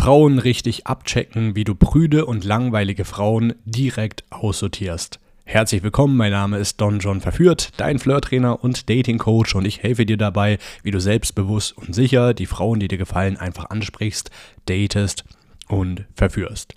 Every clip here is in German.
Frauen richtig abchecken, wie du prüde und langweilige Frauen direkt aussortierst. Herzlich willkommen, mein Name ist Don John Verführt, dein Flirttrainer und Dating Coach und ich helfe dir dabei, wie du selbstbewusst und sicher die Frauen, die dir gefallen, einfach ansprichst, datest und verführst.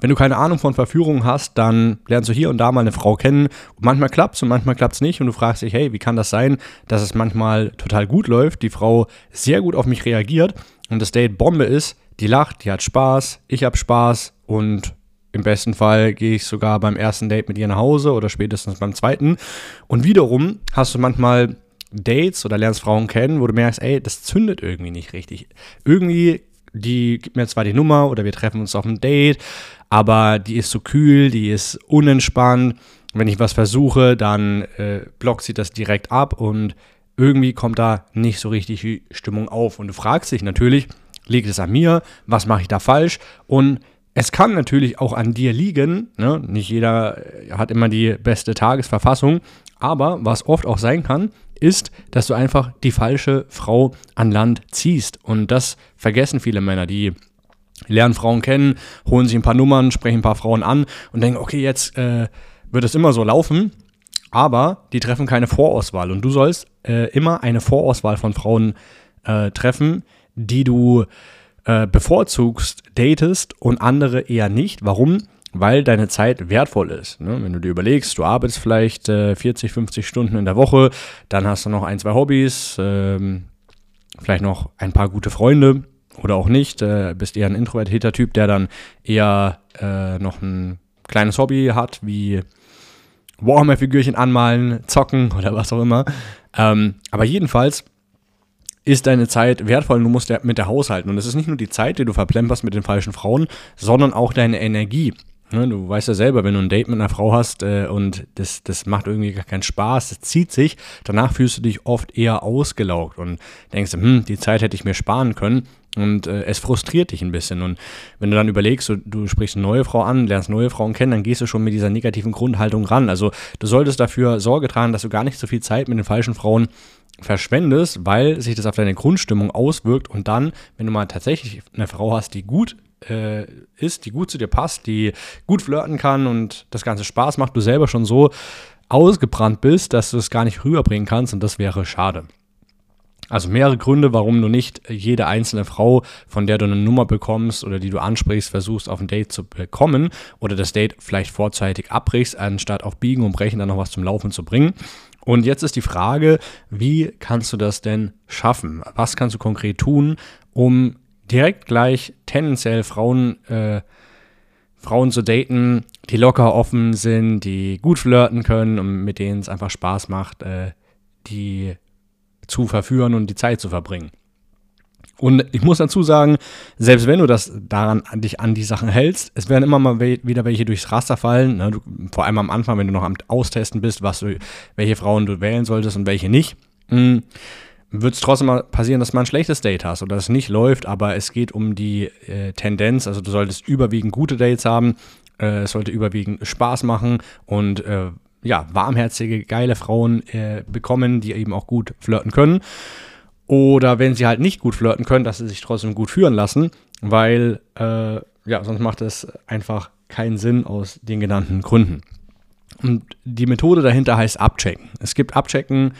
Wenn du keine Ahnung von Verführung hast, dann lernst du hier und da mal eine Frau kennen. Und manchmal klappt es und manchmal klappt es nicht. Und du fragst dich, hey, wie kann das sein, dass es manchmal total gut läuft, die Frau sehr gut auf mich reagiert und das Date Bombe ist, die lacht, die hat Spaß, ich habe Spaß und im besten Fall gehe ich sogar beim ersten Date mit ihr nach Hause oder spätestens beim zweiten. Und wiederum hast du manchmal Dates oder lernst Frauen kennen, wo du merkst, ey, das zündet irgendwie nicht richtig. Irgendwie, die gibt mir zwar die Nummer oder wir treffen uns auf ein Date, aber die ist so kühl, die ist unentspannt. Wenn ich was versuche, dann äh, blockt sie das direkt ab und irgendwie kommt da nicht so richtig die Stimmung auf. Und du fragst dich natürlich, liegt es an mir? Was mache ich da falsch? Und es kann natürlich auch an dir liegen. Ne? Nicht jeder äh, hat immer die beste Tagesverfassung. Aber was oft auch sein kann, ist, dass du einfach die falsche Frau an Land ziehst. Und das vergessen viele Männer, die lernen Frauen kennen, holen sich ein paar Nummern, sprechen ein paar Frauen an und denken, okay, jetzt äh, wird es immer so laufen. Aber die treffen keine Vorauswahl. Und du sollst äh, immer eine Vorauswahl von Frauen äh, treffen, die du äh, bevorzugst, datest und andere eher nicht. Warum? Weil deine Zeit wertvoll ist. Ne? Wenn du dir überlegst, du arbeitest vielleicht äh, 40, 50 Stunden in der Woche, dann hast du noch ein, zwei Hobbys, ähm, vielleicht noch ein paar gute Freunde oder auch nicht. Äh, bist eher ein introvertierter Typ, der dann eher äh, noch ein kleines Hobby hat, wie Warhammer-Figürchen anmalen, zocken oder was auch immer. Ähm, aber jedenfalls ist deine Zeit wertvoll und du musst mit der haushalten. Und es ist nicht nur die Zeit, die du verplemperst mit den falschen Frauen, sondern auch deine Energie. Ne, du weißt ja selber, wenn du ein Date mit einer Frau hast äh, und das, das macht irgendwie gar keinen Spaß, das zieht sich, danach fühlst du dich oft eher ausgelaugt und denkst, hm, die Zeit hätte ich mir sparen können. Und äh, es frustriert dich ein bisschen. Und wenn du dann überlegst, du, du, sprichst eine neue Frau an, lernst neue Frauen kennen, dann gehst du schon mit dieser negativen Grundhaltung ran. Also du solltest dafür Sorge tragen, dass du gar nicht so viel Zeit mit den falschen Frauen verschwendest, weil sich das auf deine Grundstimmung auswirkt. Und dann, wenn du mal tatsächlich eine Frau hast, die gut äh, ist, die gut zu dir passt, die gut flirten kann und das Ganze Spaß macht, du selber schon so ausgebrannt bist, dass du es gar nicht rüberbringen kannst und das wäre schade. Also mehrere Gründe, warum du nicht jede einzelne Frau, von der du eine Nummer bekommst oder die du ansprichst, versuchst auf ein Date zu bekommen oder das Date vielleicht vorzeitig abbrichst, anstatt auf Biegen und Brechen dann noch was zum Laufen zu bringen. Und jetzt ist die Frage, wie kannst du das denn schaffen? Was kannst du konkret tun, um direkt gleich tendenziell Frauen, äh, Frauen zu daten, die locker offen sind, die gut flirten können und mit denen es einfach Spaß macht, äh, die zu verführen und die Zeit zu verbringen. Und ich muss dazu sagen, selbst wenn du das daran an dich an die Sachen hältst, es werden immer mal we wieder welche durchs Raster fallen. Ne? Du, vor allem am Anfang, wenn du noch am Austesten bist, was du, welche Frauen du wählen solltest und welche nicht. Mhm wird es trotzdem mal passieren, dass mal ein schlechtes Date hast oder es nicht läuft, aber es geht um die äh, Tendenz. Also du solltest überwiegend gute Dates haben, äh, es sollte überwiegend Spaß machen und äh, ja, warmherzige, geile Frauen äh, bekommen, die eben auch gut flirten können. Oder wenn sie halt nicht gut flirten können, dass sie sich trotzdem gut führen lassen, weil äh, ja, sonst macht es einfach keinen Sinn aus den genannten Gründen. Und die Methode dahinter heißt Abchecken. Es gibt Abchecken,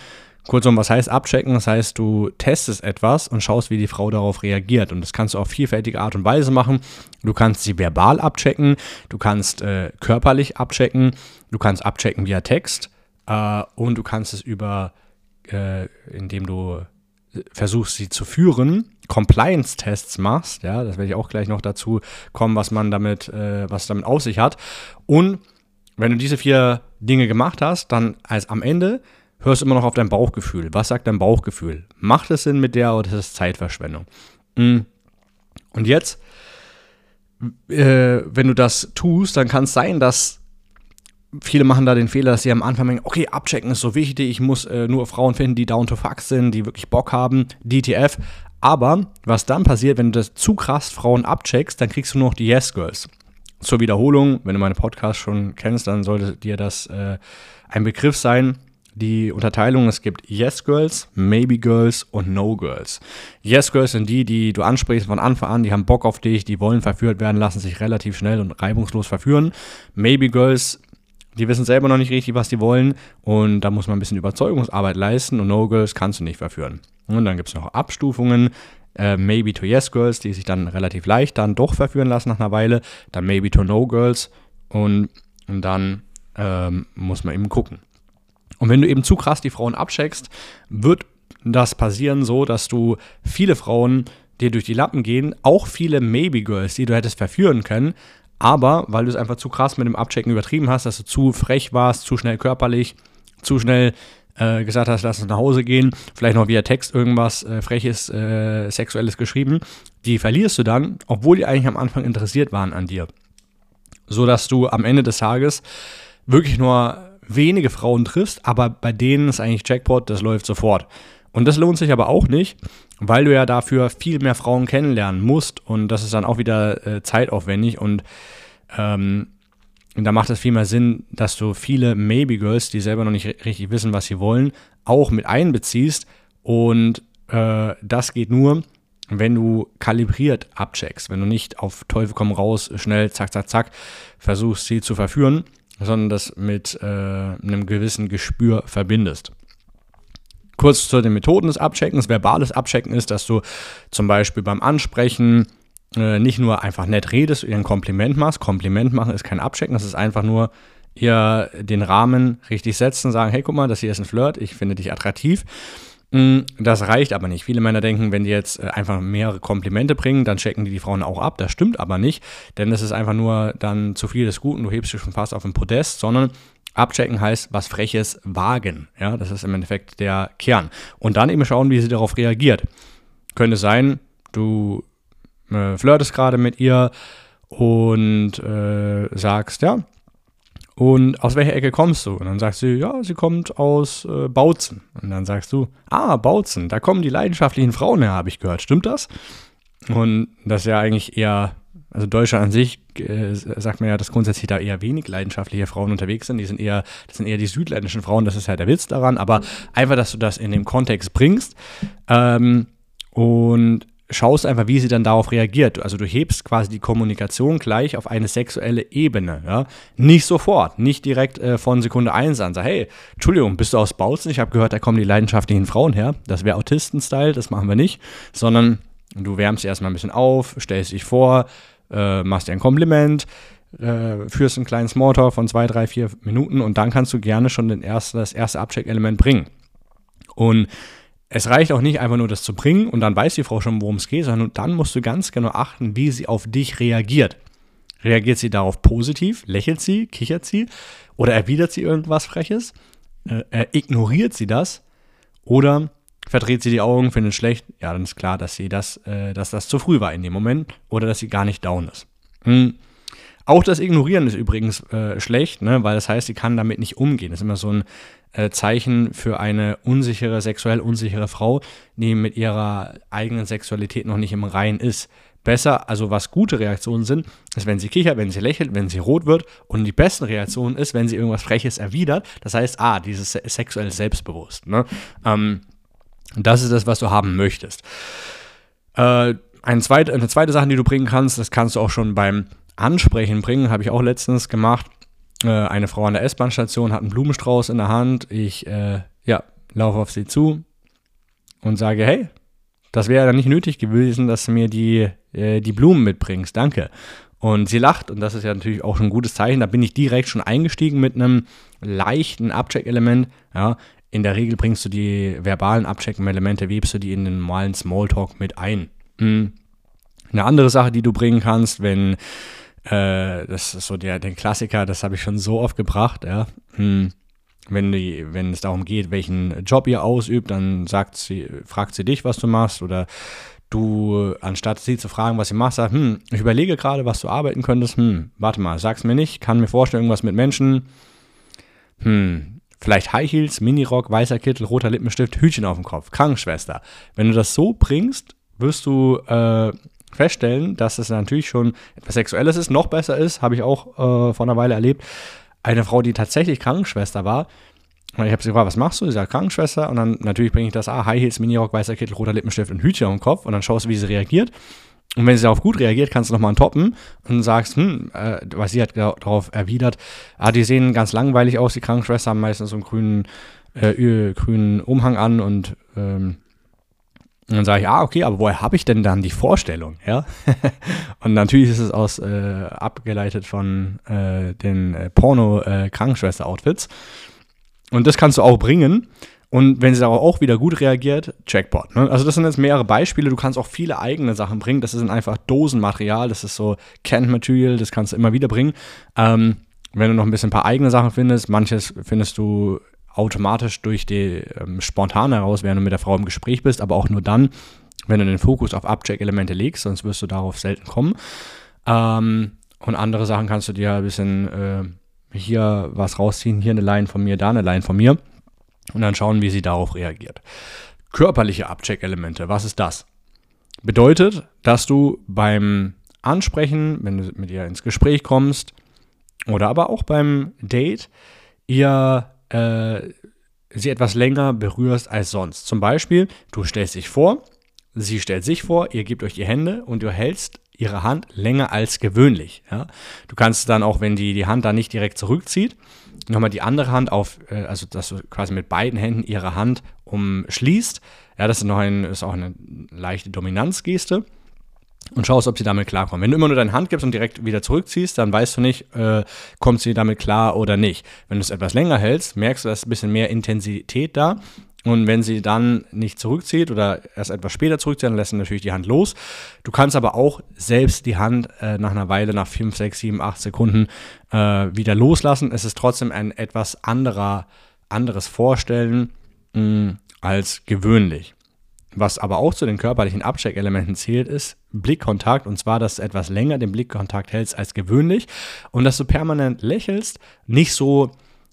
kurzum, was heißt Abchecken? Das heißt, du testest etwas und schaust, wie die Frau darauf reagiert. Und das kannst du auf vielfältige Art und Weise machen. Du kannst sie verbal abchecken, du kannst äh, körperlich abchecken, du kannst abchecken via Text äh, und du kannst es über, äh, indem du versuchst, sie zu führen, Compliance-Tests machst, ja, das werde ich auch gleich noch dazu kommen, was man damit, äh, was damit auf sich hat. Und wenn du diese vier Dinge gemacht hast, dann als am Ende hörst du immer noch auf dein Bauchgefühl. Was sagt dein Bauchgefühl? Macht es Sinn mit der oder ist es Zeitverschwendung? Mm. Und jetzt, äh, wenn du das tust, dann kann es sein, dass viele machen da den Fehler, dass sie am Anfang denken, okay, abchecken ist so wichtig, ich muss äh, nur Frauen finden, die down to fuck sind, die wirklich Bock haben, DTF. Aber was dann passiert, wenn du das zu krass Frauen abcheckst, dann kriegst du nur noch die Yes Girls. Zur Wiederholung, wenn du meine Podcast schon kennst, dann sollte dir das äh, ein Begriff sein. die Unterteilung, es gibt Yes Girls, Maybe Girls und No Girls. Yes Girls sind die, die du ansprichst von Anfang an, die haben Bock auf dich, die wollen verführt werden, lassen sich relativ schnell und reibungslos verführen. Maybe Girls, die wissen selber noch nicht richtig, was die wollen. Und da muss man ein bisschen Überzeugungsarbeit leisten. Und No Girls kannst du nicht verführen. Und dann gibt es noch Abstufungen, äh, Maybe to Yes Girls, die sich dann relativ leicht dann doch verführen lassen nach einer Weile, dann Maybe to No Girls. Und, und dann ähm, muss man eben gucken. Und wenn du eben zu krass die Frauen abcheckst, wird das passieren so, dass du viele Frauen dir durch die Lappen gehen, auch viele Maybe Girls, die du hättest verführen können, aber weil du es einfach zu krass mit dem Abchecken übertrieben hast, dass du zu frech warst, zu schnell körperlich, zu schnell äh, gesagt hast, lass uns nach Hause gehen, vielleicht noch via Text irgendwas äh, freches, äh, sexuelles geschrieben, die verlierst du dann, obwohl die eigentlich am Anfang interessiert waren an dir. So dass du am Ende des Tages wirklich nur wenige Frauen triffst, aber bei denen ist eigentlich Jackpot, das läuft sofort. Und das lohnt sich aber auch nicht, weil du ja dafür viel mehr Frauen kennenlernen musst und das ist dann auch wieder äh, zeitaufwendig und ähm, da macht es viel mehr Sinn, dass du viele Maybe Girls, die selber noch nicht richtig wissen, was sie wollen, auch mit einbeziehst und äh, das geht nur, wenn du kalibriert abcheckst, wenn du nicht auf Teufel komm raus, schnell, zack, zack, zack, versuchst sie zu verführen, sondern das mit äh, einem gewissen Gespür verbindest. Kurz zu den Methoden des Abcheckens. Verbales Abchecken ist, dass du zum Beispiel beim Ansprechen äh, nicht nur einfach nett redest, ihr ein Kompliment machst. Kompliment machen ist kein Abchecken, das ist einfach nur ihr den Rahmen richtig setzen, sagen, hey, guck mal, das hier ist ein Flirt, ich finde dich attraktiv. Mm, das reicht aber nicht. Viele Männer denken, wenn die jetzt äh, einfach mehrere Komplimente bringen, dann checken die die Frauen auch ab. Das stimmt aber nicht, denn es ist einfach nur dann zu viel des Guten. Du hebst dich schon fast auf den Podest, sondern abchecken heißt was Freches wagen. Ja, das ist im Endeffekt der Kern. Und dann eben schauen, wie sie darauf reagiert. Könnte sein, du äh, flirtest gerade mit ihr und äh, sagst, ja, und aus welcher Ecke kommst du? Und dann sagst du, ja, sie kommt aus äh, Bautzen. Und dann sagst du, ah, Bautzen, da kommen die leidenschaftlichen Frauen her, habe ich gehört. Stimmt das? Und das ist ja eigentlich eher, also Deutschland an sich äh, sagt man ja, dass grundsätzlich da eher wenig leidenschaftliche Frauen unterwegs sind. Die sind eher, das sind eher die südländischen Frauen, das ist halt der Witz daran. Aber einfach, dass du das in dem Kontext bringst. Ähm, und schaust einfach, wie sie dann darauf reagiert. Also du hebst quasi die Kommunikation gleich auf eine sexuelle Ebene. Ja? Nicht sofort, nicht direkt äh, von Sekunde 1 an. Sag, hey, Entschuldigung, bist du aus Bautzen? Ich habe gehört, da kommen die leidenschaftlichen Frauen her. Das wäre Autisten-Style, das machen wir nicht. Sondern du wärmst erstmal ein bisschen auf, stellst dich vor, äh, machst dir ein Kompliment, äh, führst einen kleinen Smalltalk von zwei, drei, vier Minuten und dann kannst du gerne schon den ersten, das erste Abcheck-Element bringen. Und es reicht auch nicht einfach nur das zu bringen und dann weiß die Frau schon, worum es geht, sondern dann musst du ganz genau achten, wie sie auf dich reagiert. Reagiert sie darauf positiv? Lächelt sie? Kichert sie? Oder erwidert sie irgendwas Freches? Äh, äh, ignoriert sie das? Oder verdreht sie die Augen, findet schlecht? Ja, dann ist klar, dass sie das, äh, dass das zu früh war in dem Moment oder dass sie gar nicht down ist. Hm. Auch das Ignorieren ist übrigens äh, schlecht, ne, weil das heißt, sie kann damit nicht umgehen. Das ist immer so ein äh, Zeichen für eine unsichere, sexuell unsichere Frau, die mit ihrer eigenen Sexualität noch nicht im Rein ist. Besser, also was gute Reaktionen sind, ist, wenn sie kichert, wenn sie lächelt, wenn sie rot wird. Und die besten Reaktionen ist, wenn sie irgendwas Freches erwidert. Das heißt, ah, dieses sexuell selbstbewusst. Ne? Ähm, das ist das, was du haben möchtest. Äh, eine, zweite, eine zweite Sache, die du bringen kannst, das kannst du auch schon beim Ansprechen bringen, habe ich auch letztens gemacht. Äh, eine Frau an der S-Bahn-Station hat einen Blumenstrauß in der Hand. Ich äh, ja, laufe auf sie zu und sage, hey, das wäre dann nicht nötig gewesen, dass du mir die, äh, die Blumen mitbringst. Danke. Und sie lacht und das ist ja natürlich auch schon ein gutes Zeichen. Da bin ich direkt schon eingestiegen mit einem leichten Abcheck-Element. Ja, in der Regel bringst du die verbalen Abcheck-Elemente, webst du die in den normalen Smalltalk mit ein. Mhm. Eine andere Sache, die du bringen kannst, wenn äh, das ist so der, der Klassiker, das habe ich schon so oft gebracht, ja. Hm. Wenn, die, wenn es darum geht, welchen Job ihr ausübt, dann sagt sie, fragt sie dich, was du machst, oder du, anstatt sie zu fragen, was sie macht, sagt, hm, ich überlege gerade, was du arbeiten könntest, hm, warte mal, sag's mir nicht, kann mir vorstellen, irgendwas mit Menschen, hm, vielleicht High Heels, Minirock, weißer Kittel, roter Lippenstift, Hütchen auf dem Kopf, Krankenschwester. Wenn du das so bringst, wirst du äh, feststellen, dass es natürlich schon etwas Sexuelles ist. Noch besser ist, habe ich auch äh, vor einer Weile erlebt, eine Frau, die tatsächlich Krankenschwester war, Und ich habe sie gefragt, was machst du? Sie sagt, Krankenschwester. Und dann natürlich bringe ich das, ah, High Heels, Minirock, weißer Kittel, roter Lippenstift und Hütchen am Kopf. Und dann schaust du, wie sie reagiert. Und wenn sie darauf gut reagiert, kannst du nochmal toppen und sagst, hm, äh, was sie hat darauf erwidert, ah, die sehen ganz langweilig aus, die Krankenschwester haben meistens so einen grünen, äh, grünen Umhang an und ähm, und dann sage ich, ah, okay, aber woher habe ich denn dann die Vorstellung? Ja? und natürlich ist es aus äh, abgeleitet von äh, den äh, Porno-Krankenschwester-Outfits. Äh, und das kannst du auch bringen. Und wenn sie darauf auch wieder gut reagiert, Jackpot. Ne? Also das sind jetzt mehrere Beispiele. Du kannst auch viele eigene Sachen bringen. Das ist einfach Dosenmaterial. Das ist so Canned Material. Das kannst du immer wieder bringen. Ähm, wenn du noch ein bisschen ein paar eigene Sachen findest, manches findest du automatisch durch die ähm, spontan heraus, während du mit der Frau im Gespräch bist, aber auch nur dann, wenn du den Fokus auf Abcheck-Elemente legst, sonst wirst du darauf selten kommen. Ähm, und andere Sachen kannst du dir ein bisschen äh, hier was rausziehen, hier eine Line von mir, da eine Line von mir und dann schauen, wie sie darauf reagiert. Körperliche Abcheck-Elemente, was ist das? Bedeutet, dass du beim Ansprechen, wenn du mit ihr ins Gespräch kommst oder aber auch beim Date, ihr äh, sie etwas länger berührst als sonst. Zum Beispiel, du stellst dich vor, sie stellt sich vor, ihr gebt euch die Hände und du hältst ihre Hand länger als gewöhnlich. Ja? Du kannst dann auch, wenn die die Hand da nicht direkt zurückzieht, nochmal die andere Hand auf, äh, also dass du quasi mit beiden Händen ihre Hand umschließt. Ja, das ist, noch ein, ist auch eine leichte Dominanzgeste. Und schaust, ob sie damit klarkommt. Wenn du immer nur deine Hand gibst und direkt wieder zurückziehst, dann weißt du nicht, äh, kommt sie damit klar oder nicht. Wenn du es etwas länger hältst, merkst du, dass ein bisschen mehr Intensität da und wenn sie dann nicht zurückzieht oder erst etwas später zurückzieht, dann lässt sie natürlich die Hand los. Du kannst aber auch selbst die Hand äh, nach einer Weile, nach 5, 6, 7, 8 Sekunden äh, wieder loslassen. Es ist trotzdem ein etwas anderer, anderes Vorstellen mh, mm, als gewöhnlich. Was aber auch zu den körperlichen Abcheckelementen zählt, ist Blickkontakt. Und zwar, dass du etwas länger den Blickkontakt hältst als gewöhnlich und dass du permanent lächelst, nicht so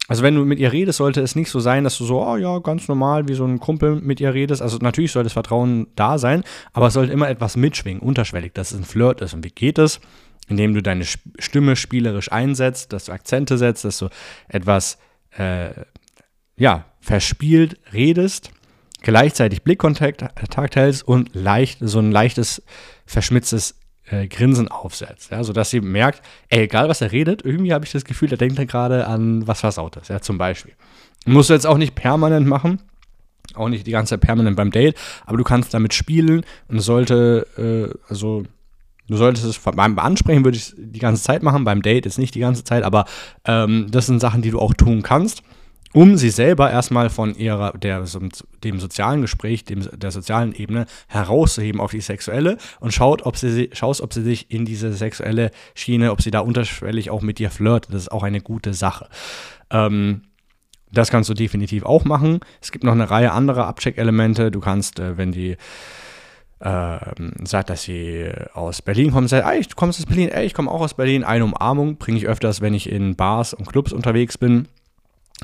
also wenn du mit ihr redest, sollte es nicht so sein, dass du so, oh ja, ganz normal wie so ein Kumpel mit ihr redest. Also natürlich soll das Vertrauen da sein, aber es sollte immer etwas mitschwingen, unterschwellig, dass es ein Flirt ist. Und wie geht es? Indem du deine Stimme spielerisch einsetzt, dass du Akzente setzt, dass du etwas, äh, ja, verspielt redest, gleichzeitig Blickkontakt hältst und leicht, so ein leichtes, verschmitztes äh, Grinsen aufsetzt, ja, sodass sie merkt, ey, egal was er redet, irgendwie habe ich das Gefühl, er denkt da gerade an was Versautes, ja, zum Beispiel. Musst du jetzt auch nicht permanent machen, auch nicht die ganze Zeit permanent beim Date, aber du kannst damit spielen und sollte, äh, also Du solltest es beim Ansprechen würde ich es die ganze Zeit machen, beim Date ist nicht die ganze Zeit, aber ähm, das sind Sachen, die du auch tun kannst um sie selber erstmal von ihrer, der, dem sozialen Gespräch, dem, der sozialen Ebene herauszuheben auf die sexuelle und schaut, ob sie, schaust, ob sie sich in diese sexuelle Schiene, ob sie da unterschwellig auch mit dir flirtet. Das ist auch eine gute Sache. Ähm, das kannst du definitiv auch machen. Es gibt noch eine Reihe anderer Abcheck-Elemente. Du kannst, äh, wenn die äh, sagt, dass sie aus Berlin kommt, sagt, ey, du kommst aus Berlin, ey, ich komme auch aus Berlin. Eine Umarmung bringe ich öfters, wenn ich in Bars und Clubs unterwegs bin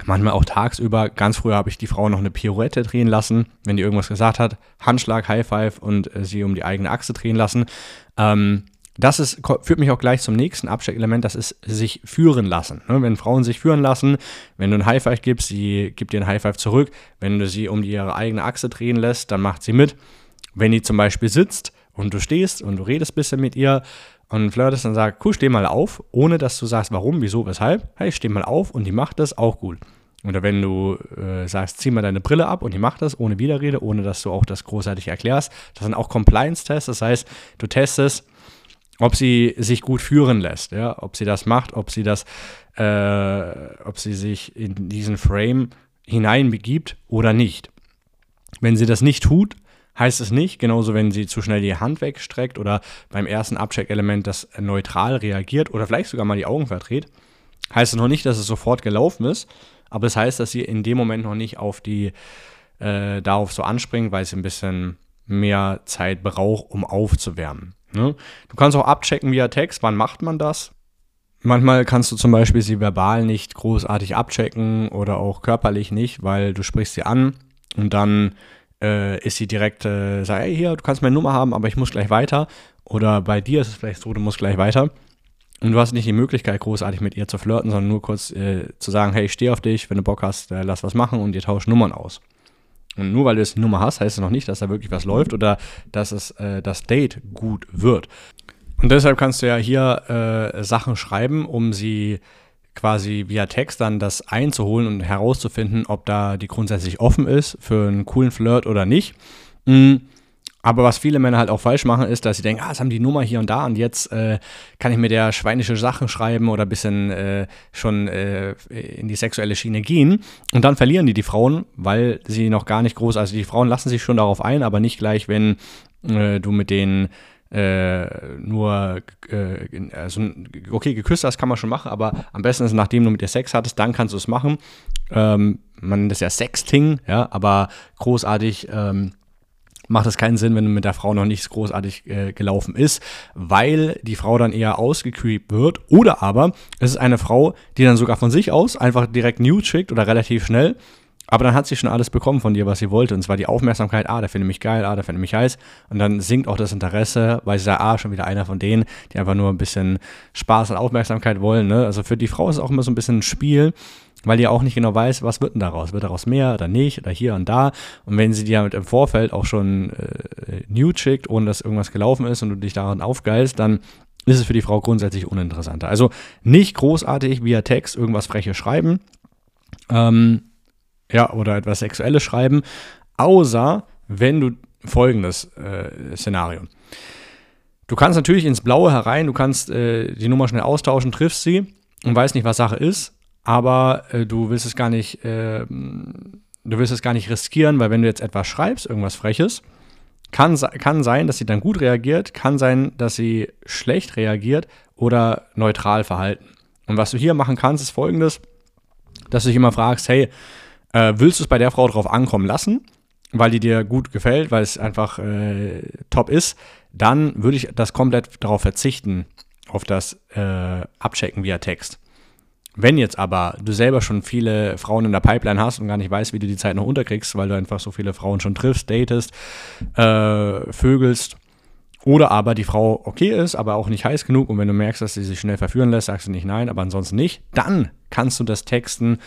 Manchmal auch tagsüber. Ganz früher habe ich die Frau noch eine Pirouette drehen lassen, wenn die irgendwas gesagt hat. Handschlag, High Five und äh, sie um die eigene Achse drehen lassen. Ähm, das ist, führt mich auch gleich zum nächsten Absteckelement, das ist sich führen lassen. Ne? Wenn Frauen sich führen lassen, wenn du ein High Five gibst, sie gibt dir ein High Five zurück. Wenn du sie um ihre eigene Achse drehen lässt, dann macht sie mit. Wenn die zum Beispiel sitzt und du stehst und du redest ein bisschen mit ihr, und flirtest dann sagt, cool, steh mal auf, ohne dass du sagst, warum, wieso, weshalb. Hey, steh mal auf und die macht das auch gut. Oder wenn du äh, sagst, zieh mal deine Brille ab und die macht das ohne Widerrede, ohne dass du auch das großartig erklärst. Das sind auch Compliance-Tests, das heißt, du testest, ob sie sich gut führen lässt, ja, ob sie das macht, ob sie das, äh, ob sie sich in diesen Frame hineinbegibt oder nicht. Wenn sie das nicht tut, heißt es nicht, genauso wenn sie zu schnell die Hand wegstreckt oder beim ersten Abcheck-Element das neutral reagiert oder vielleicht sogar mal die Augen verdreht, heißt es noch nicht, dass es sofort gelaufen ist, aber es heißt, dass sie in dem Moment noch nicht auf die, äh, darauf so anspringt, weil sie ein bisschen mehr Zeit braucht, um aufzuwärmen. Ne? Du kannst auch abchecken via Text, wann macht man das? Manchmal kannst du zum Beispiel sie verbal nicht großartig abchecken oder auch körperlich nicht, weil du sprichst sie an und dann äh, ist sie direkt, äh, sagt, hey, hier, du kannst meine Nummer haben, aber ich muss gleich weiter. Oder bei dir ist es vielleicht so, du musst gleich weiter. und du hast nicht die Möglichkeit, großartig mit ihr zu flirten, sondern nur kurz äh, zu sagen, hey, ich stehe auf dich, wenn du Bock hast, äh, lass was machen und ihr tauscht Nummern aus. Und nur weil du die Nummer hast, heißt es noch nicht, dass da wirklich was läuft oder dass es äh, das Date gut wird. Und deshalb kannst du ja hier äh, Sachen schreiben, um sie quasi via Text dann das einzuholen und herauszufinden, ob da die grundsätzlich offen ist für einen coolen Flirt oder nicht. Mhm. Aber was viele Männer halt auch falsch machen, ist, dass sie denken, ah, es haben die Nummer hier und da und jetzt äh, kann ich mir der schweinische Sachen schreiben oder ein bisschen äh, schon äh, in die sexuelle Schiene gehen. Und dann verlieren die die Frauen, weil sie noch gar nicht groß, also die Frauen lassen sich schon darauf ein, aber nicht gleich, wenn äh, du mit denen äh, nur, äh, also, okay, geküsst hast, kann man schon machen, aber am besten ist, nachdem du mit dir Sex hattest, dann kannst du es machen. Ähm, man nennt das ja Sexting, ja, aber großartig ähm, macht es keinen Sinn, wenn mit der Frau noch nichts großartig äh, gelaufen ist, weil die Frau dann eher ausgecreept wird. Oder aber es ist eine Frau, die dann sogar von sich aus einfach direkt Nude schickt oder relativ schnell. Aber dann hat sie schon alles bekommen von dir, was sie wollte. Und zwar die Aufmerksamkeit, ah, der findet mich geil, ah, der findet mich heiß. Und dann sinkt auch das Interesse, weil sie sagt, ah, schon wieder einer von denen, die einfach nur ein bisschen Spaß und Aufmerksamkeit wollen. Ne? Also für die Frau ist es auch immer so ein bisschen ein Spiel weil die auch nicht genau weiß, was wird denn daraus? Wird daraus mehr oder nicht oder hier und da? Und wenn sie dir halt im Vorfeld auch schon äh, Nude schickt, ohne dass irgendwas gelaufen ist und du dich daran aufgeilst, dann ist es für die Frau grundsätzlich uninteressanter. Also nicht großartig via Text irgendwas Freches schreiben, ähm, ja, oder etwas Sexuelles schreiben, außer wenn du folgendes äh, Szenario. Du kannst natürlich ins Blaue herein, du kannst äh, die Nummer schnell austauschen, triffst sie und weißt nicht, was Sache ist, aber äh, du willst es gar nicht, äh, du willst es gar nicht riskieren, weil wenn du jetzt etwas schreibst, irgendwas Freches, kann, kann sein, dass sie dann gut reagiert, kann sein, dass sie schlecht reagiert oder neutral verhalten. Und was du hier machen kannst, ist folgendes, dass du dich immer fragst, hey, äh, willst du es bei der Frau drauf ankommen lassen, weil die dir gut gefällt, weil es einfach äh, top ist, dann würde ich das komplett darauf verzichten, auf das äh, Abchecken via Text. Wenn jetzt aber du selber schon viele Frauen in der Pipeline hast und gar nicht weißt, wie du die Zeit noch unterkriegst, weil du einfach so viele Frauen schon triffst, datest, äh, vögelst, oder aber die Frau okay ist, aber auch nicht heiß genug und wenn du merkst, dass sie sich schnell verführen lässt, sagst du nicht nein, aber ansonsten nicht, dann kannst du das Texten,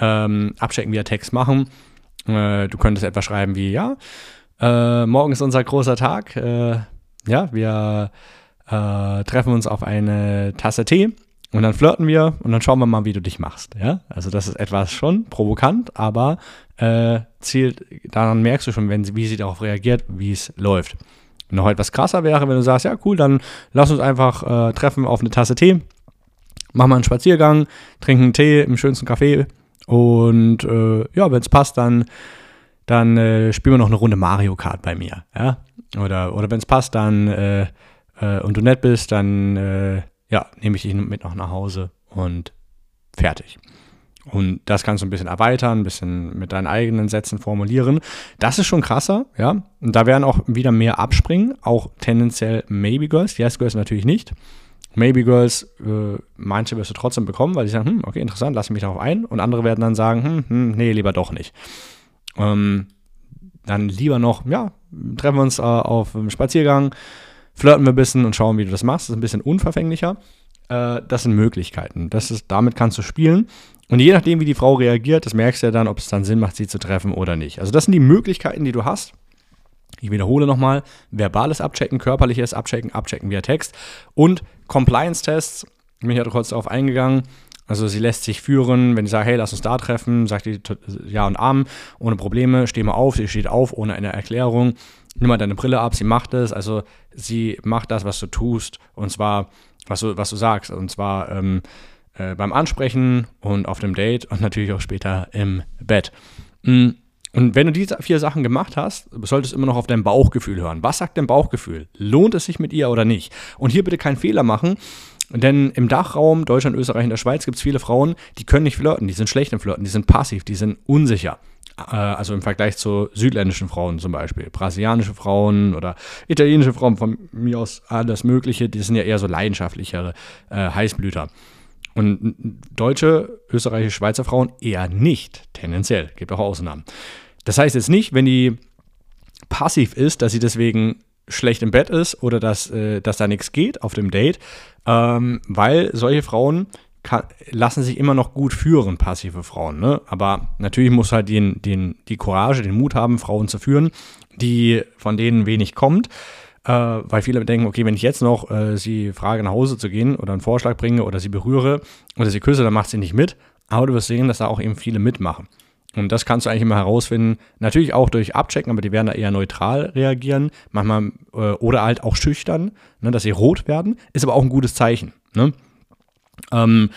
ähm, abchecken via Text machen. Äh, du könntest etwas schreiben wie, ja, äh, morgen ist unser großer Tag, äh, ja, wir äh, treffen uns auf eine Tasse Tee und dann flirten wir und dann schauen wir mal, wie du dich machst. Ja? Also das ist etwas schon provokant, aber äh, zielt, daran merkst du schon, wenn wie sie darauf reagiert, wie es läuft. Noch etwas krasser wäre, wenn du sagst, ja cool, dann lass uns einfach äh, treffen auf eine Tasse Tee, machen mal einen Spaziergang, trinken Tee im schönsten Café und äh, ja, wenn es passt, dann, dann äh, spielen wir noch eine Runde Mario Kart bei mir. Ja? Oder, oder wenn es passt, dann äh, äh, und du nett bist, dann ja, nehme ich dich mit noch nach Hause und fertig. Und das kannst du ein bisschen erweitern, ein bisschen mit deinen eigenen Sätzen formulieren. Das ist schon krasser, ja. Und da werden auch wieder mehr abspringen, auch tendenziell Maybe Girls. Yes Girls natürlich nicht. Maybe Girls, äh, manche wirst du trotzdem bekommen, weil sie sagen, hm, okay, interessant, lass mich darauf ein. Und andere werden dann sagen, hm, hm nee, lieber doch nicht. Ähm, dann lieber noch, ja, treffen wir uns äh, auf einem Spaziergang, flirten wir ein bisschen und schauen, wie du das machst. Das ist ein bisschen unverfänglicher. Äh, das sind Möglichkeiten. Das ist, damit kannst du spielen. Und je nachdem, wie die Frau reagiert, das merkst du ja dann, ob es dann Sinn macht, sie zu treffen oder nicht. Also das sind die Möglichkeiten, die du hast. Ich wiederhole nochmal, verbales Abchecken, körperliches Abchecken, Abchecken via Text und Compliance-Tests. Ich bin hier kurz darauf eingegangen. Also sie lässt sich führen, wenn ich sage, hey, lass uns da treffen, sagt die Ja und Arm, ohne Probleme, steh mal auf, sie steht auf, ohne eine Erklärung nimm mal deine Brille ab, sie macht es, also sie macht das, was du tust, und zwar, was du, was du sagst, und zwar ähm, äh, beim Ansprechen und auf dem Date und natürlich auch später im Bett. Mm, und wenn du diese vier Sachen gemacht hast, solltest du immer noch auf dein Bauchgefühl hören. Was sagt dein Bauchgefühl? Lohnt es sich mit ihr oder nicht? Und hier bitte keinen Fehler machen, denn im Dachraum, Deutschland, Österreich und der Schweiz, gibt es viele Frauen, die können nicht flirten, die sind schlecht im Flirten, die sind passiv, die sind unsicher. Äh, also im Vergleich zu südländischen Frauen zum Beispiel. Brasilianische Frauen oder italienische Frauen, von mir aus alles Mögliche, die sind ja eher so leidenschaftlichere äh, Heißblüter. Und deutsche, österreichische, Schweizer Frauen eher nicht, tendenziell. Gibt auch Ausnahmen. Das heißt jetzt nicht, wenn die passiv ist, dass sie deswegen schlecht im Bett ist oder dass, äh, dass da nichts geht auf dem Date, ähm, weil solche Frauen kann, lassen sich immer noch gut führen, passive Frauen. Ne? Aber natürlich muss halt den, den, die Courage, den Mut haben, Frauen zu führen, die von denen wenig kommt. Äh, weil viele denken, okay, wenn ich jetzt noch äh, sie frage, nach Hause zu gehen oder einen Vorschlag bringe oder sie berühre oder sie küsse, dann macht sie nicht mit. Aber du wirst sehen, dass da auch eben viele mitmachen. Und das kannst du eigentlich immer herausfinden. Natürlich auch durch Abchecken, aber die werden da eher neutral reagieren. Manchmal äh, oder halt auch schüchtern, ne, dass sie rot werden. Ist aber auch ein gutes Zeichen. Ne? Ähm,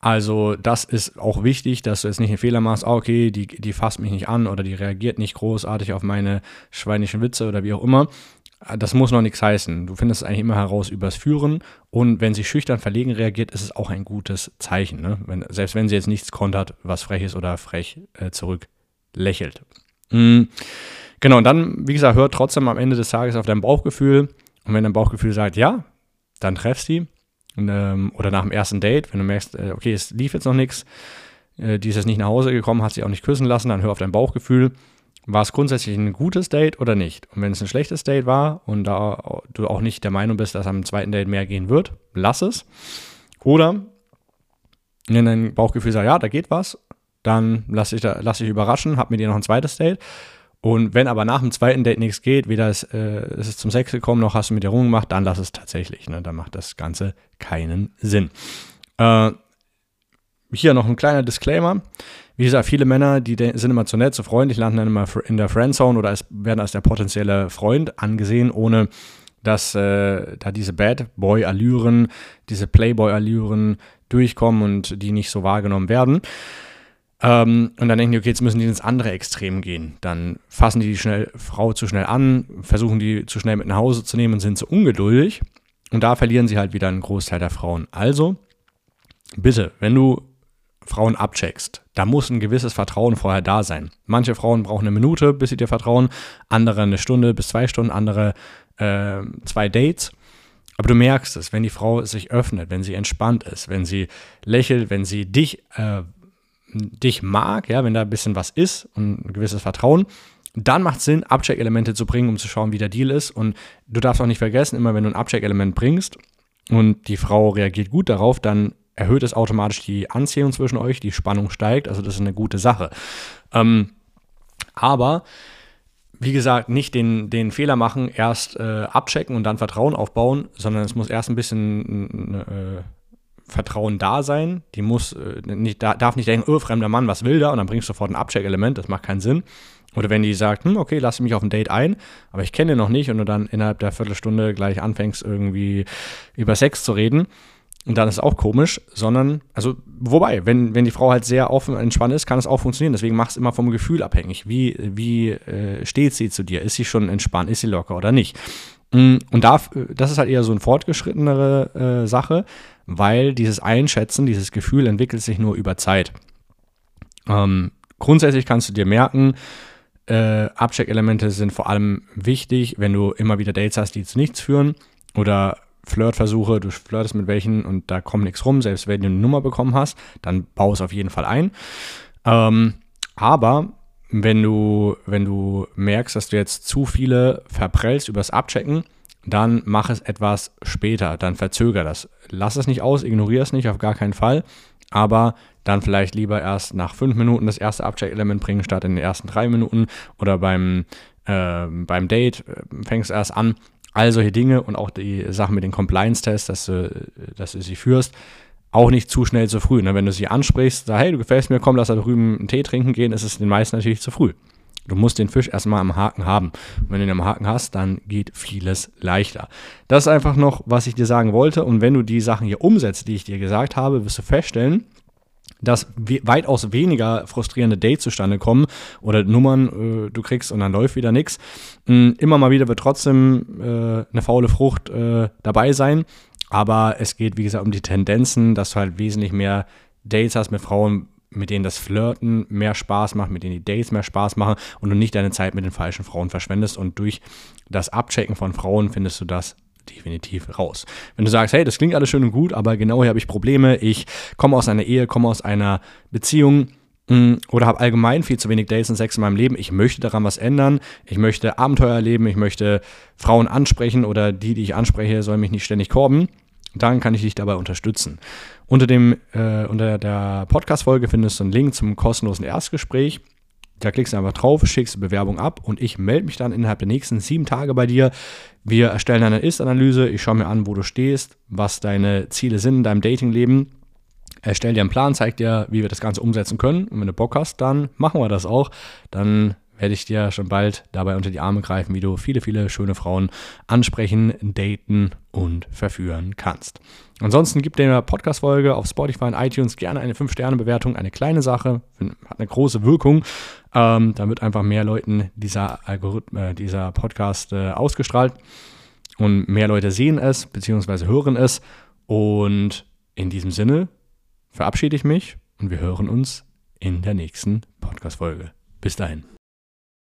also das ist auch wichtig, dass du jetzt nicht einen Fehler machst, ah, okay, die, die fasst mich nicht an oder die reagiert nicht großartig auf meine schweinischen Witze oder wie auch immer. Das muss noch nichts heißen. Du findest es eigentlich immer heraus übers Führen und wenn sie schüchtern verlegen reagiert, ist es auch ein gutes Zeichen. Ne? Wenn, selbst wenn sie jetzt nichts kontert, was frech ist oder frech äh, zurück lächelt. Mhm. Genau, und dann, wie gesagt, hört trotzdem am Ende des Tages auf dein Bauchgefühl. Und wenn dein Bauchgefühl sagt, ja, dann treff sie. Und, ähm, oder nach dem ersten Date, wenn du merkst, äh, okay, es lief jetzt noch nichts, äh, die ist jetzt nicht nach Hause gekommen, hat sich auch nicht küssen lassen, dann hör auf dein Bauchgefühl war es grundsätzlich ein gutes Date oder nicht? Und wenn es ein schlechtes Date war und da du auch nicht der Meinung bist, dass am zweiten Date mehr gehen wird, lass es. Oder wenn dein Bauchgefühl sagt, ja, da geht was, dann lass dich, da, lass dich überraschen, hab mit dir noch ein zweites Date. Und wenn aber nach dem zweiten Date nichts geht, weder ist, äh, ist es zum Sex gekommen, noch hast du mit dir rumgemacht, dann lass es tatsächlich. Ne? Dann macht das Ganze keinen Sinn. Äh, hier noch ein kleiner Disclaimer. Wie gesagt, viele Männer, die sind immer zu nett, zu freundlich, landen dann immer in der Friendzone oder als, werden als der potenzielle Freund angesehen, ohne dass äh, da diese Bad Boy-Allüren, diese Playboy-Allüren durchkommen und die nicht so wahrgenommen werden. Ähm, und dann denken die, okay, jetzt müssen die ins andere Extrem gehen. Dann fassen die die schnell, Frau zu schnell an, versuchen die zu schnell mit nach Hause zu nehmen und sind zu ungeduldig. Und da verlieren sie halt wieder einen Großteil der Frauen. Also, bitte, wenn du Frauen abcheckst, da muss ein gewisses Vertrauen vorher da sein. Manche Frauen brauchen eine Minute, bis sie dir vertrauen, andere eine Stunde bis zwei Stunden, andere äh, zwei Dates. Aber du merkst es, wenn die Frau sich öffnet, wenn sie entspannt ist, wenn sie lächelt, wenn sie dich, äh, dich mag, ja, wenn da ein bisschen was ist und ein gewisses Vertrauen, dann macht es Sinn, Abcheck-Elemente zu bringen, um zu schauen, wie der Deal ist. Und du darfst auch nicht vergessen, immer wenn du ein Abcheck-Element bringst und die Frau reagiert gut darauf, dann erhöht es automatisch die Anziehung zwischen euch, die Spannung steigt, also das ist eine gute Sache. Ähm, aber wie gesagt, nicht den, den Fehler machen, erst äh, abchecken und dann Vertrauen aufbauen, sondern es muss erst ein bisschen äh, Vertrauen da sein. Die muss äh, nicht, darf nicht denken, oh, fremder Mann, was will der? Und dann bringst du sofort ein Abcheck-Element, das macht keinen Sinn. Oder wenn die sagt, hm, okay, lass mich auf ein Date ein, aber ich kenne den noch nicht und du dann innerhalb der Viertelstunde gleich anfängst, irgendwie über Sex zu reden, und dann ist es auch komisch, sondern, also, wobei, wenn, wenn die Frau halt sehr offen entspannt ist, kann es auch funktionieren. Deswegen mach es immer vom Gefühl abhängig. Wie, wie äh, steht sie zu dir? Ist sie schon entspannt? Ist sie locker oder nicht? Mm, und da, das ist halt eher so eine fortgeschrittenere äh, Sache, weil dieses Einschätzen, dieses Gefühl entwickelt sich nur über Zeit. Ähm, grundsätzlich kannst du dir merken, äh, Abcheck-Elemente sind vor allem wichtig, wenn du immer wieder Dates hast, die zu nichts führen oder Flirtversuche, du flirtest mit welchen und da kommt nichts rum, selbst wenn du eine Nummer bekommen hast, dann bau es auf jeden Fall ein. Ähm, aber wenn du, wenn du merkst, dass du jetzt zu viele verprellst übers Abchecken, dann mach es etwas später, dann verzöger das. Lass es nicht aus, ignoriere es nicht, auf gar keinen Fall. Aber dann vielleicht lieber erst nach fünf Minuten das erste Abcheck-Element bringen, statt in den ersten drei Minuten. Oder beim, äh, beim Date äh, fängst du erst an, all solche Dinge und auch die Sachen mit den Compliance-Tests, dass du, dass du sie führst, auch nicht zu schnell zu früh. Ne? Wenn du sie ansprichst, sag, hey, du gefällst mir, komm, lass da drüben einen Tee trinken gehen, ist es den meisten natürlich zu früh. Du musst den Fisch erstmal am Haken haben. Und wenn du ihn am Haken hast, dann geht vieles leichter. Das ist einfach noch, was ich dir sagen wollte. Und wenn du die Sachen hier umsetzt, die ich dir gesagt habe, wirst du feststellen, dass weitaus weniger frustrierende Dates zustande kommen oder Nummern äh, du kriegst und dann läuft wieder nichts. Hm, immer mal wieder wird trotzdem äh, eine faule Frucht äh, dabei sein, aber es geht, wie gesagt, um die Tendenzen, dass du halt wesentlich mehr Dates hast mit Frauen, mit denen das Flirten mehr Spaß macht, mit denen die Dates mehr Spaß machen und du nicht deine Zeit mit den falschen Frauen verschwendest. Und durch das Abchecken von Frauen findest du das definitiv raus. Wenn du sagst, hey, das klingt alles schön und gut, aber genau hier habe ich Probleme, ich komme aus einer Ehe, komme aus einer Beziehung, mm, oder habe allgemein viel zu wenig Dates und Sex in meinem Leben. Ich möchte daran was ändern. Ich möchte Abenteuer erleben. Ich möchte Frauen ansprechen oder die, die ich anspreche, sollen mich nicht ständig korben. Dann kann ich dich dabei unterstützen. Unter, dem, äh, unter der Podcast-Folge findest du einen Link zum kostenlosen Erstgespräch. Da klickst du einfach drauf, schickst Bewerbung ab und ich melde mich dann innerhalb der nächsten sieben Tage bei dir. Wir erstellen eine Ist-Analyse. Ich schaue mir an, wo du stehst, was deine Ziele sind in deinem Datingleben. Erstell dir einen Plan, zeig dir, wie wir das Ganze umsetzen können. Und wenn du Bock hast, dann machen wir das auch. Dann werde ich dir schon bald dabei unter die Arme greifen, wie du viele, viele schöne Frauen ansprechen, daten und verführen kannst. Ansonsten gibt der Podcast-Folge auf Spotify und iTunes gerne eine 5-Sterne-Bewertung, eine kleine Sache, hat eine große Wirkung. Ähm, da wird einfach mehr Leuten dieser Algorithmus, äh, dieser Podcast äh, ausgestrahlt und mehr Leute sehen es bzw. hören es. Und in diesem Sinne verabschiede ich mich und wir hören uns in der nächsten Podcast-Folge. Bis dahin.